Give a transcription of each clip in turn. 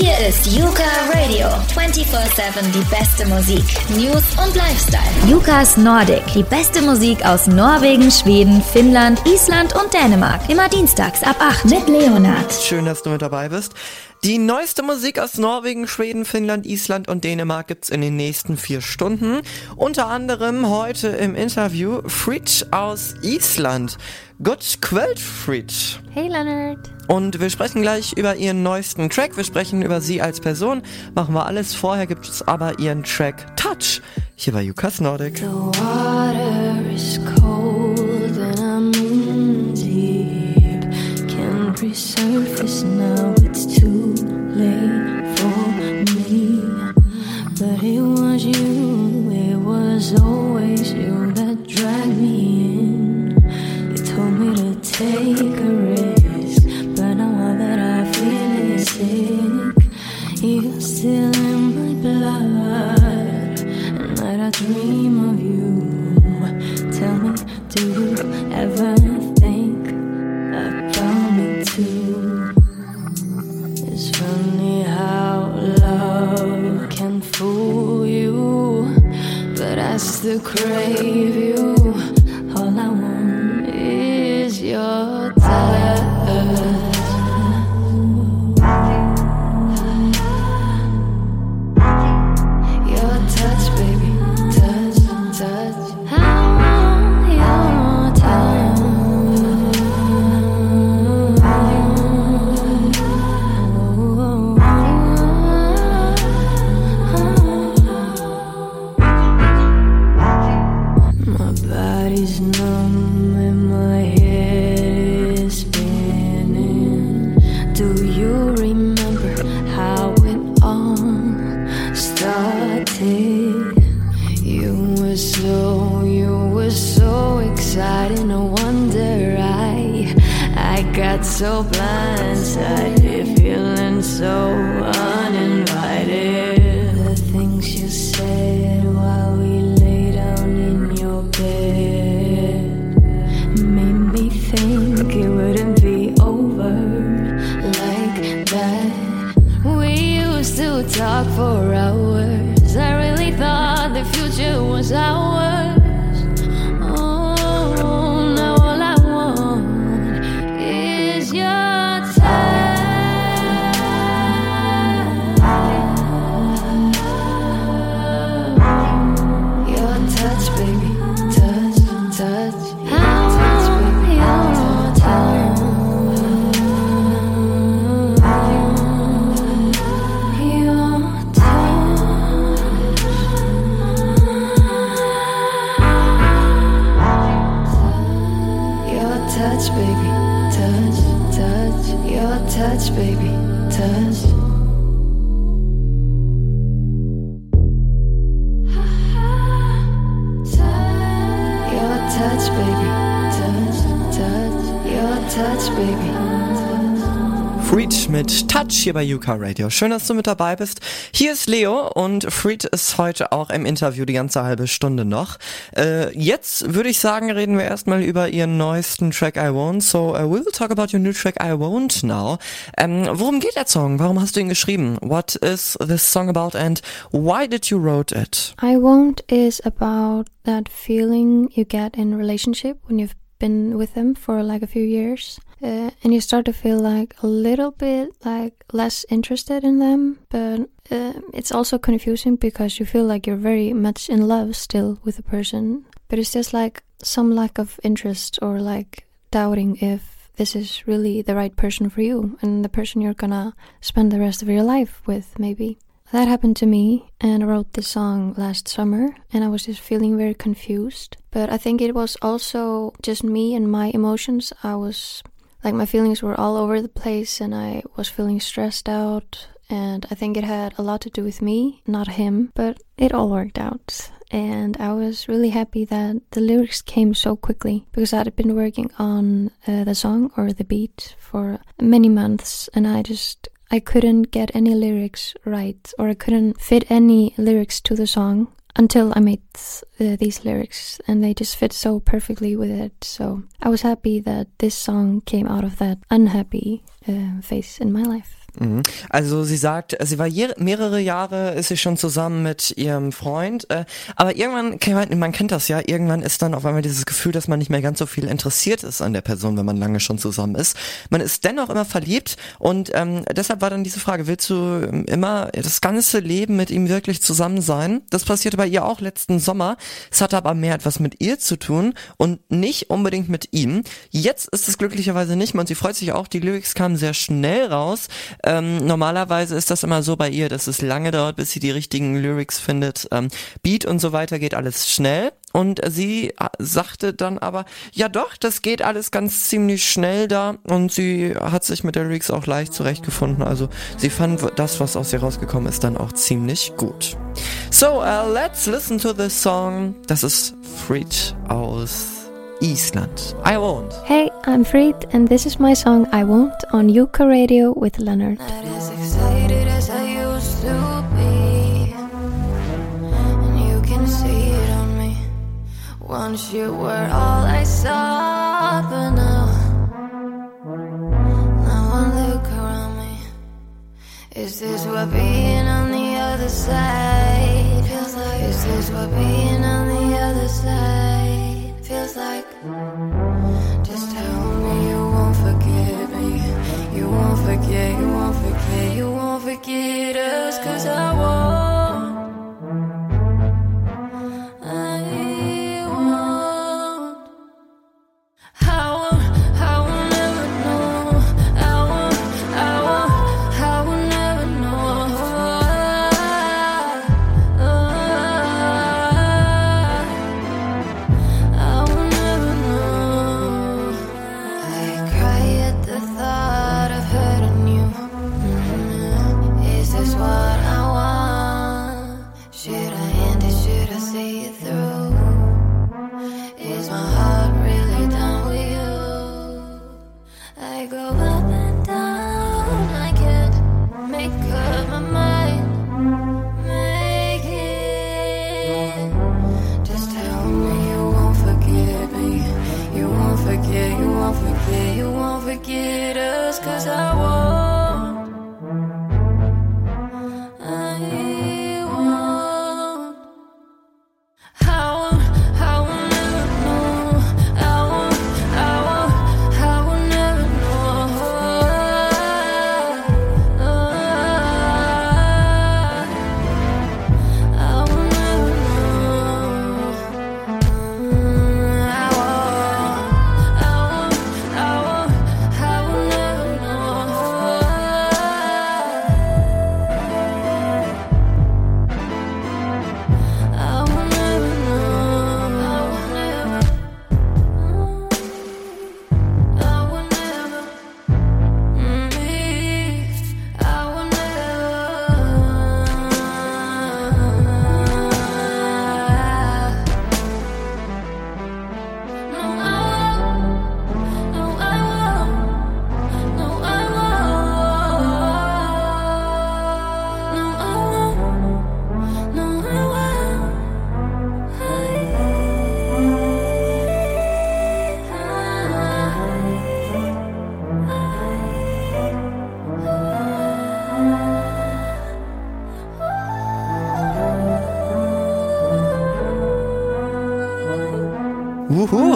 Hier ist Yuka Radio. 24-7 die beste Musik, News und Lifestyle. Yukas Nordic. Die beste Musik aus Norwegen, Schweden, Finnland, Island und Dänemark. Immer dienstags ab 8 mit Leonard. Schön, dass du mit dabei bist. Die neueste Musik aus Norwegen, Schweden, Finnland, Island und Dänemark gibt's in den nächsten vier Stunden. Unter anderem heute im Interview Fritsch aus Island. Gut Quelt Fritsch. Hey Leonard. Und wir sprechen gleich über ihren neuesten Track. Wir sprechen über sie als Person. Machen wir alles. Vorher gibt es aber ihren Track Touch. Hier bei Jukas Nordic. The water is cold and I'm resurface now, it's too late for me. But it was you, it was always you that dragged me in. You told me to take a My body's numb and my head is spinning. Do you remember how it all started? You were so, you were so exciting. No wonder I, I got so blindsided, feeling so hier bei Yuka Radio. Schön, dass du mit dabei bist. Hier ist Leo und Freed ist heute auch im Interview die ganze halbe Stunde noch. Äh, jetzt würde ich sagen, reden wir erstmal über ihren neuesten Track I Won't. So, uh, we will talk about your new track I Won't now. Ähm, worum geht der Song? Warum hast du ihn geschrieben? What is this song about and why did you wrote it? I won't is about that feeling you get in relationship when you've been with them for like a few years. Uh, and you start to feel like a little bit like less interested in them, but uh, it's also confusing because you feel like you're very much in love still with the person, but it's just like some lack of interest or like doubting if this is really the right person for you and the person you're gonna spend the rest of your life with, maybe. That happened to me, and I wrote this song last summer, and I was just feeling very confused. But I think it was also just me and my emotions. I was like, my feelings were all over the place, and I was feeling stressed out. And I think it had a lot to do with me, not him, but it all worked out. And I was really happy that the lyrics came so quickly because I'd been working on uh, the song or the beat for many months, and I just I couldn't get any lyrics right, or I couldn't fit any lyrics to the song until I made uh, these lyrics, and they just fit so perfectly with it. So I was happy that this song came out of that unhappy uh, phase in my life. Mhm. Also sie sagt, sie war mehrere Jahre, ist sie schon zusammen mit ihrem Freund, äh, aber irgendwann, man kennt das ja, irgendwann ist dann auf einmal dieses Gefühl, dass man nicht mehr ganz so viel interessiert ist an der Person, wenn man lange schon zusammen ist. Man ist dennoch immer verliebt und ähm, deshalb war dann diese Frage, willst du immer das ganze Leben mit ihm wirklich zusammen sein? Das passierte bei ihr auch letzten Sommer. Es hatte aber mehr etwas mit ihr zu tun und nicht unbedingt mit ihm. Jetzt ist es glücklicherweise nicht mehr und sie freut sich auch, die Lyrics kamen sehr schnell raus. Ähm, normalerweise ist das immer so bei ihr, dass es lange dauert, bis sie die richtigen Lyrics findet. Ähm, Beat und so weiter geht alles schnell. Und sie sagte dann aber, ja doch, das geht alles ganz ziemlich schnell da und sie hat sich mit der Lyrics auch leicht zurechtgefunden. Also sie fand das, was aus ihr rausgekommen ist, dann auch ziemlich gut. So, uh, let's listen to this song. Das ist Freed aus Island. I won't. Hey, I'm Fried, and this is my song I Won't on Yuka Radio with Leonard. Not as excited as I used to be. And you can see it on me. Once you were all I saw, but now, now I look around me. Is this what being on the other side feels like? Is this what being on the other side? Feels like. Just tell me you won't forget me. You won't forget, you won't forget, you won't forget us, cause I won't.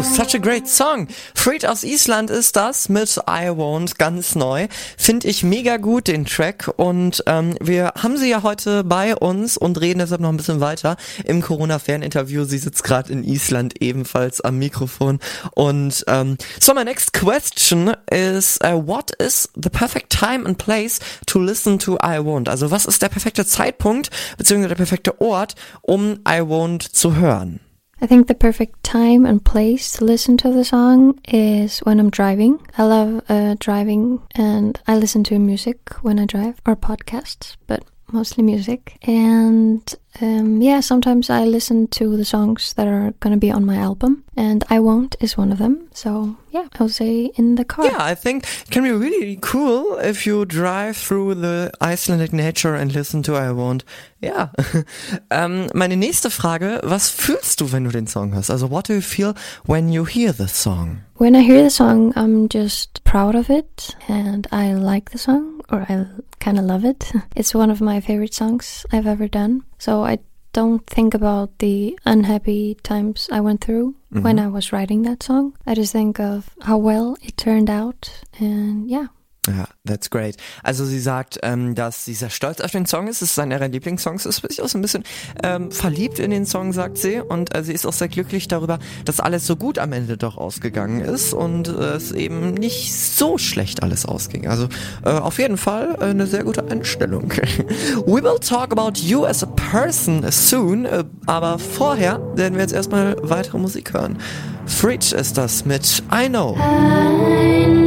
Such a great song. Freed aus Island ist das mit I Won't, ganz neu. Finde ich mega gut, den Track. Und ähm, wir haben sie ja heute bei uns und reden deshalb noch ein bisschen weiter im Corona-Ferninterview. Sie sitzt gerade in Island ebenfalls am Mikrofon. Und ähm, so, my next question is, uh, what is the perfect time and place to listen to I Won't? Also was ist der perfekte Zeitpunkt beziehungsweise der perfekte Ort, um I Won't zu hören? I think the perfect time and place to listen to the song is when I'm driving. I love uh, driving and I listen to music when I drive or podcasts, but mostly music. And um, yeah, sometimes I listen to the songs that are going to be on my album, and I Won't is one of them. So yeah, I would say in the car. Yeah, I think it can be really cool if you drive through the Icelandic nature and listen to I Won't. Ja. ähm, meine nächste Frage, was fühlst du, wenn du den Song hörst? Also, what do you feel when you hear the song? When I hear the song, I'm just proud of it and I like the song. Or I kind of love it. It's one of my favorite songs I've ever done. So I don't think about the unhappy times I went through mm-hmm. when I was writing that song. I just think of how well it turned out and yeah. Ja, that's great. Also sie sagt, ähm, dass sie sehr stolz auf den Song ist. Es ist einer ihrer Lieblingssongs. Ist sich auch so ein bisschen ähm, verliebt in den Song, sagt sie. Und äh, sie ist auch sehr glücklich darüber, dass alles so gut am Ende doch ausgegangen ist und äh, es eben nicht so schlecht alles ausging. Also äh, auf jeden Fall äh, eine sehr gute Einstellung. We will talk about you as a person soon. Äh, aber vorher werden wir jetzt erstmal weitere Musik hören. Fridge ist das mit I Know. I know.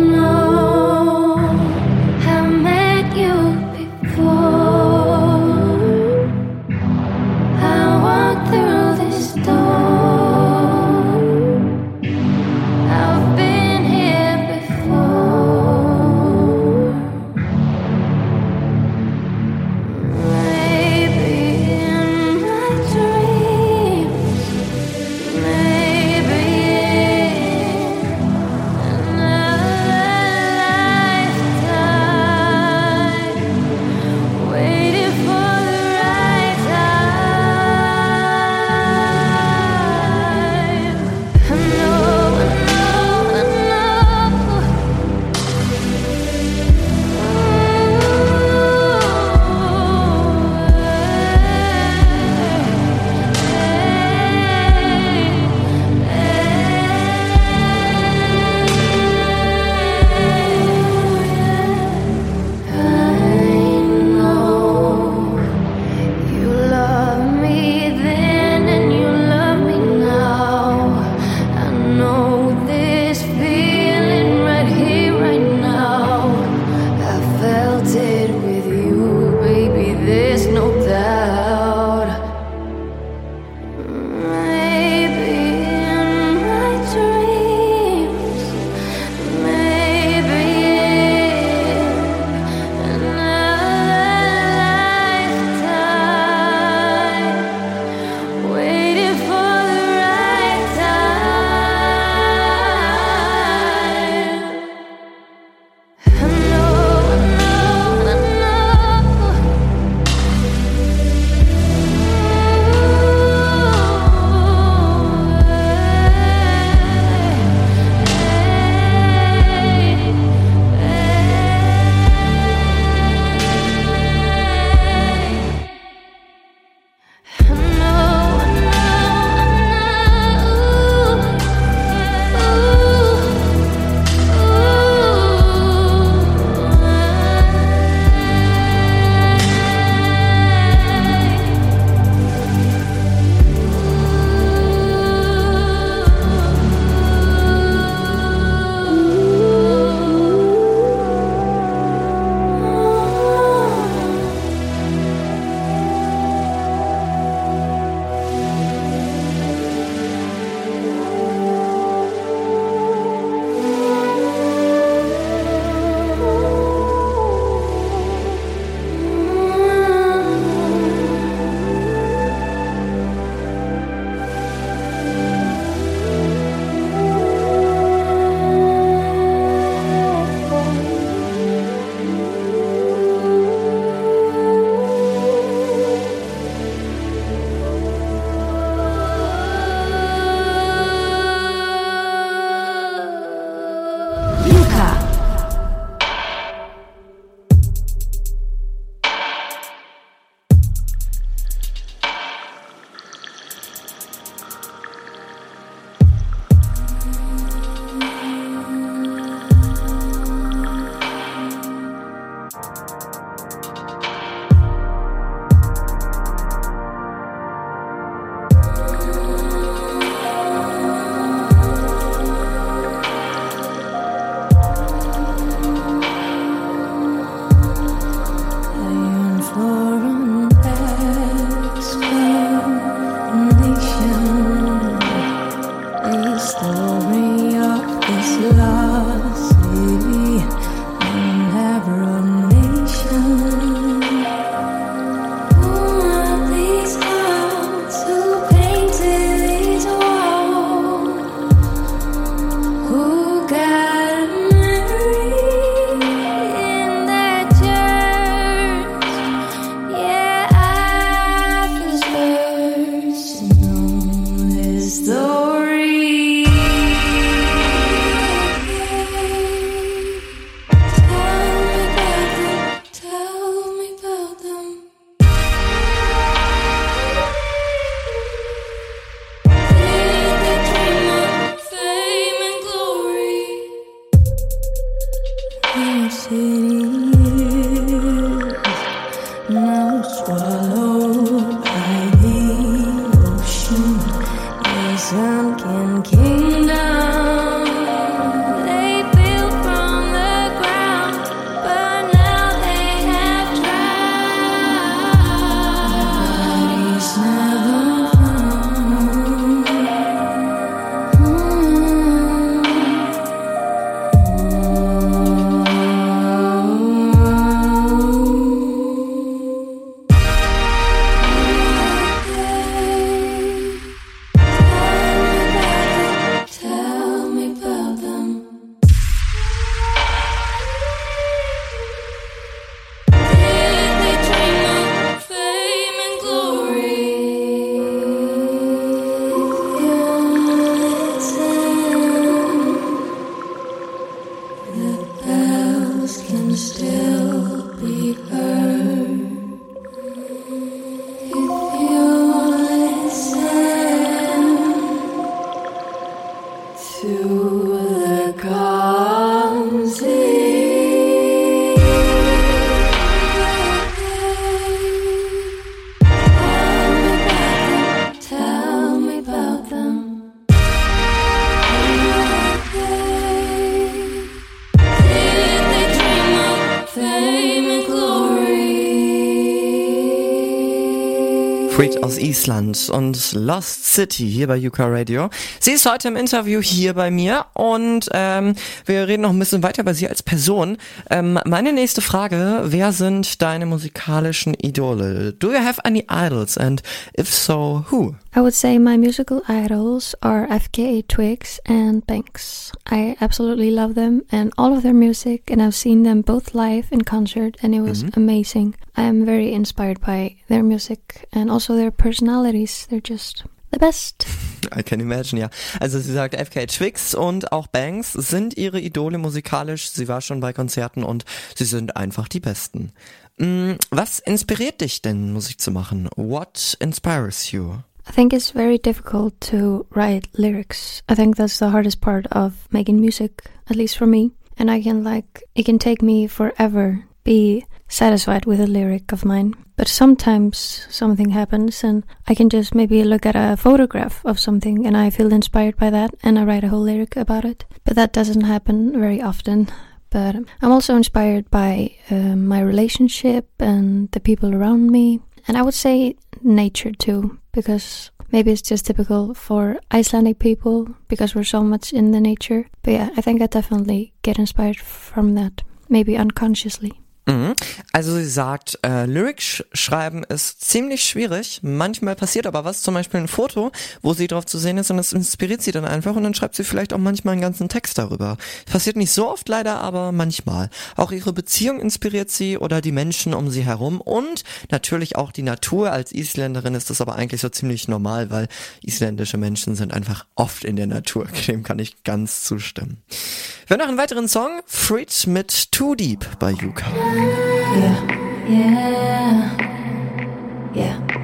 Freak aus Island und Lost City hier bei Yuka Radio. Sie ist heute im Interview hier bei mir und ähm, wir reden noch ein bisschen weiter über sie als Person. Ähm, meine nächste Frage, wer sind deine musikalischen Idole? Do you have any idols and if so, who? I would say my musical idols are FKA Twigs and Banks. I absolutely love them and all of their music and I've seen them both live in concert and it was mm -hmm. amazing. I am very inspired by their music and also their personalities. They're just the best. I can imagine, ja. Also sie sagt, FK Twix und auch Banks sind ihre Idole musikalisch. Sie war schon bei Konzerten und sie sind einfach die Besten. Mm, was inspiriert dich denn, Musik zu machen? What inspires you? I think it's very difficult to write lyrics. I think that's the hardest part of making music, at least for me. And I can like, it can take me forever be satisfied with a lyric of mine. But sometimes something happens and I can just maybe look at a photograph of something and I feel inspired by that and I write a whole lyric about it. But that doesn't happen very often. But I'm also inspired by uh, my relationship and the people around me. And I would say nature too, because maybe it's just typical for Icelandic people because we're so much in the nature. But yeah, I think I definitely get inspired from that, maybe unconsciously. Mhm. Also sie sagt, äh, Lyrics schreiben ist ziemlich schwierig. Manchmal passiert aber was, zum Beispiel ein Foto, wo sie drauf zu sehen ist und das inspiriert sie dann einfach und dann schreibt sie vielleicht auch manchmal einen ganzen Text darüber. Passiert nicht so oft leider, aber manchmal. Auch ihre Beziehung inspiriert sie oder die Menschen um sie herum und natürlich auch die Natur. Als Isländerin ist das aber eigentlich so ziemlich normal, weil isländische Menschen sind einfach oft in der Natur. Dem kann ich ganz zustimmen. Wir haben noch einen weiteren Song, Freed mit Too Deep bei Yuka. Yeah, yeah, yeah.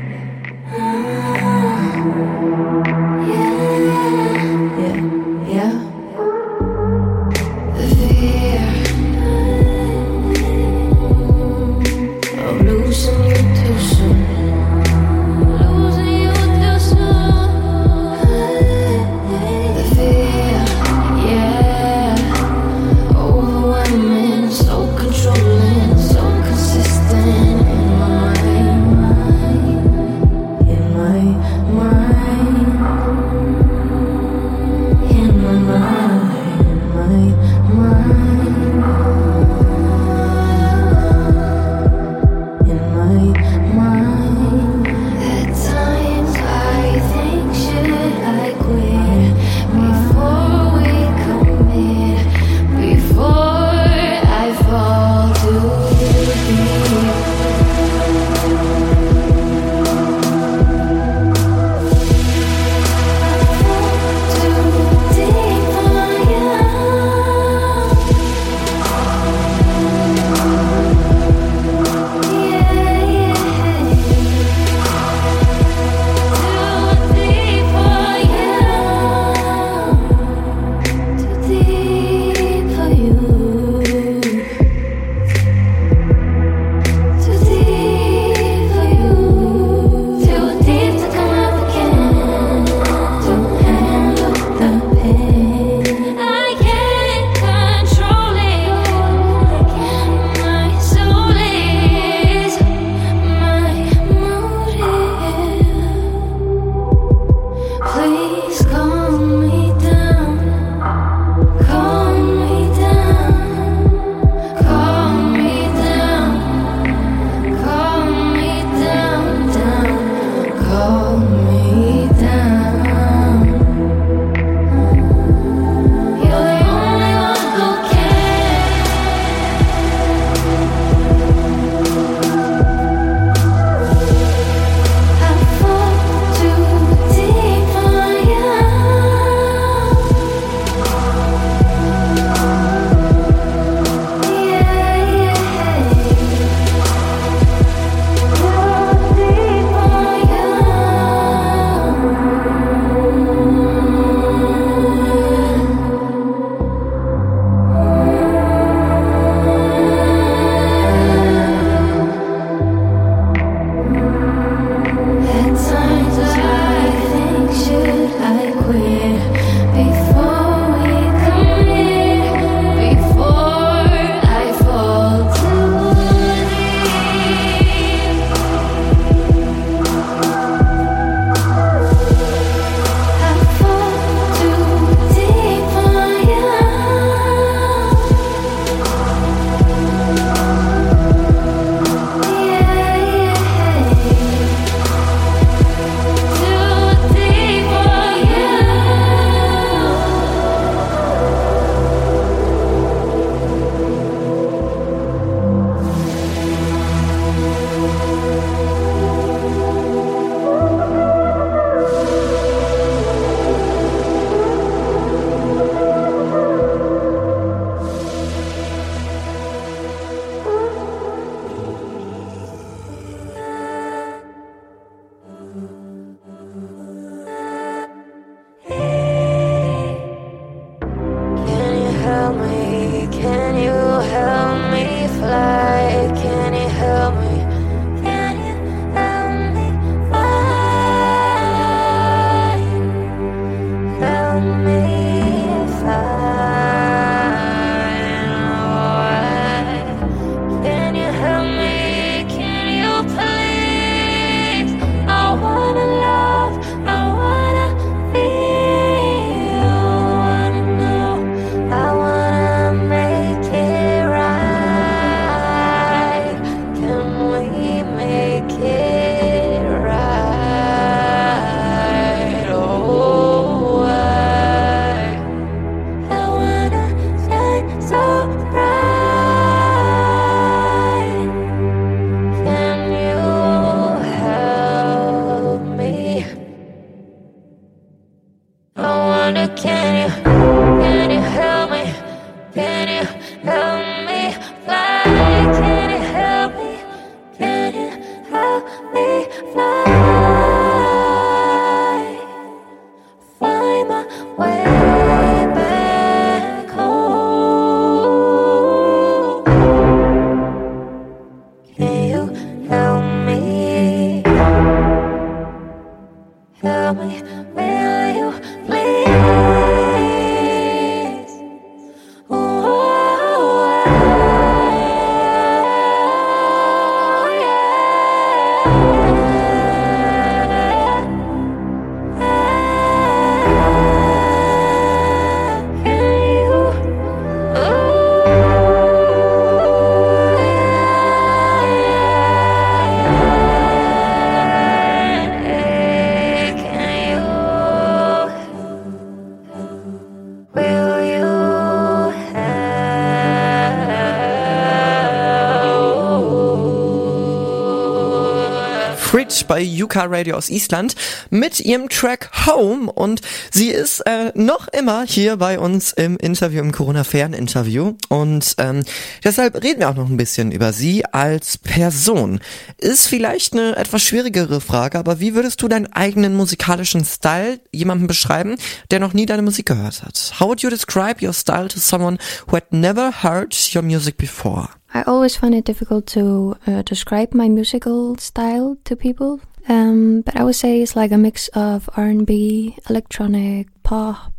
Yuka Radio aus Island mit ihrem Track Home und sie ist äh, noch immer hier bei uns im Interview, im Corona-Fern-Interview und ähm, deshalb reden wir auch noch ein bisschen über sie als Person. Ist vielleicht eine etwas schwierigere Frage, aber wie würdest du deinen eigenen musikalischen Style jemandem beschreiben, der noch nie deine Musik gehört hat? How would you describe your style to someone who had never heard your music before? I always find it difficult to uh, describe my musical style to people, um, but I would say it's like a mix of R&B, electronic, pop,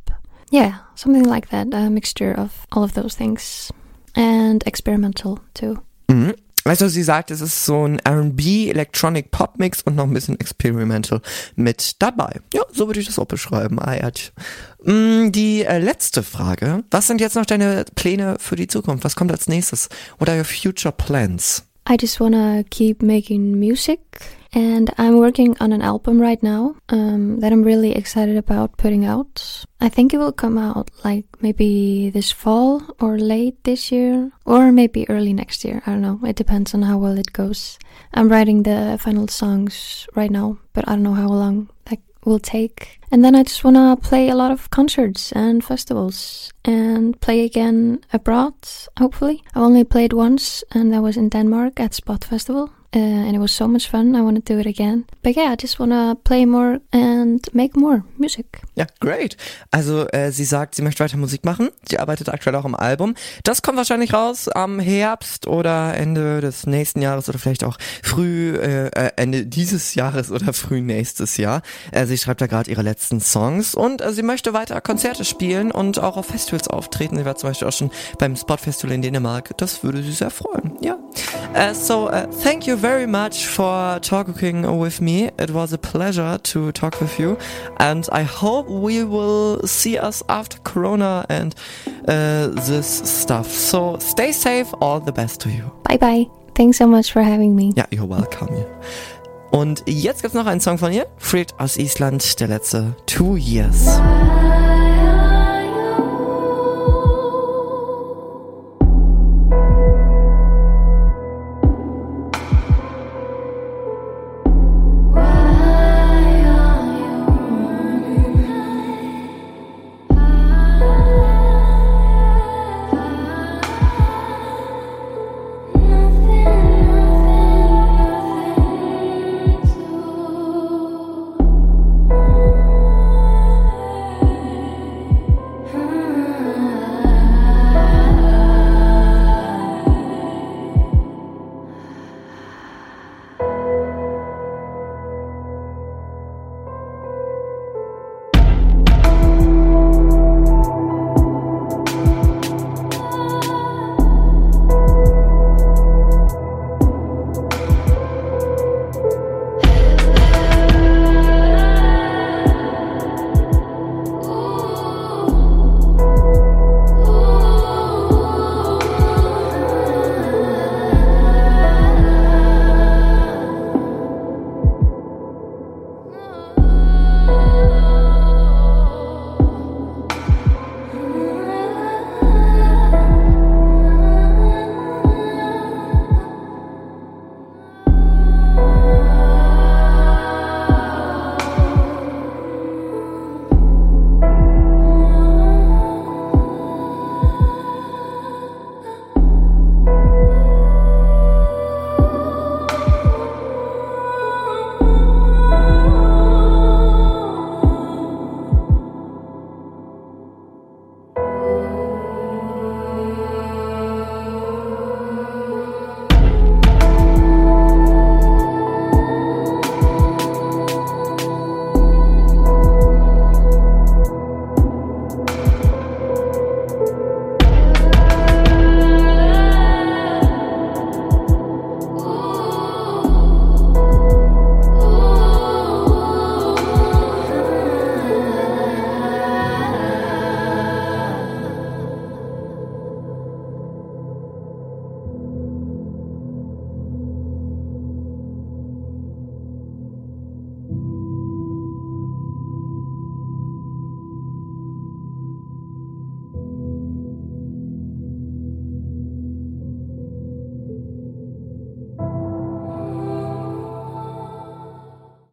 yeah, something like that, a mixture of all of those things, and experimental too. Mhm. Also sie sagt, es ist so ein R&B, Electronic Pop Mix und noch ein bisschen Experimental mit dabei. Ja, so würde ich das auch beschreiben. Mm, die äh, letzte Frage. Was sind jetzt noch deine Pläne für die Zukunft? Was kommt als nächstes? What are your future plans? I just wanna keep making music and I'm working on an album right now um, that I'm really excited about putting out. I think it will come out like maybe this fall or late this year or maybe early next year. I don't know. It depends on how well it goes. I'm writing the final songs right now, but I don't know how long that will take. And then I just want to play a lot of concerts and festivals and play again abroad, hopefully. I only played once, and that was in Denmark at Spot Festival. Uh, and it was so much fun. I want to do it again. But yeah, I just want to play more and make more music. Ja, great. Also äh, sie sagt, sie möchte weiter Musik machen. Sie arbeitet aktuell auch am Album. Das kommt wahrscheinlich raus am Herbst oder Ende des nächsten Jahres oder vielleicht auch früh äh, äh Ende dieses Jahres oder früh nächstes Jahr. Äh, sie schreibt da gerade ihre letzten Songs und äh, sie möchte weiter Konzerte spielen und auch auf Festivals auftreten. Sie war zum Beispiel auch schon beim Spot Festival in Dänemark. Das würde sie sehr freuen. Ja. Uh, so uh, thank you very much for talking with me. It was a pleasure to talk with you, and I hope we will see us after Corona and uh, this stuff. So stay safe. All the best to you. Bye bye. Thanks so much for having me. Ja, you're welcome. Und jetzt gibt's noch einen Song von ihr, Fred aus Island, der letzte Two Years.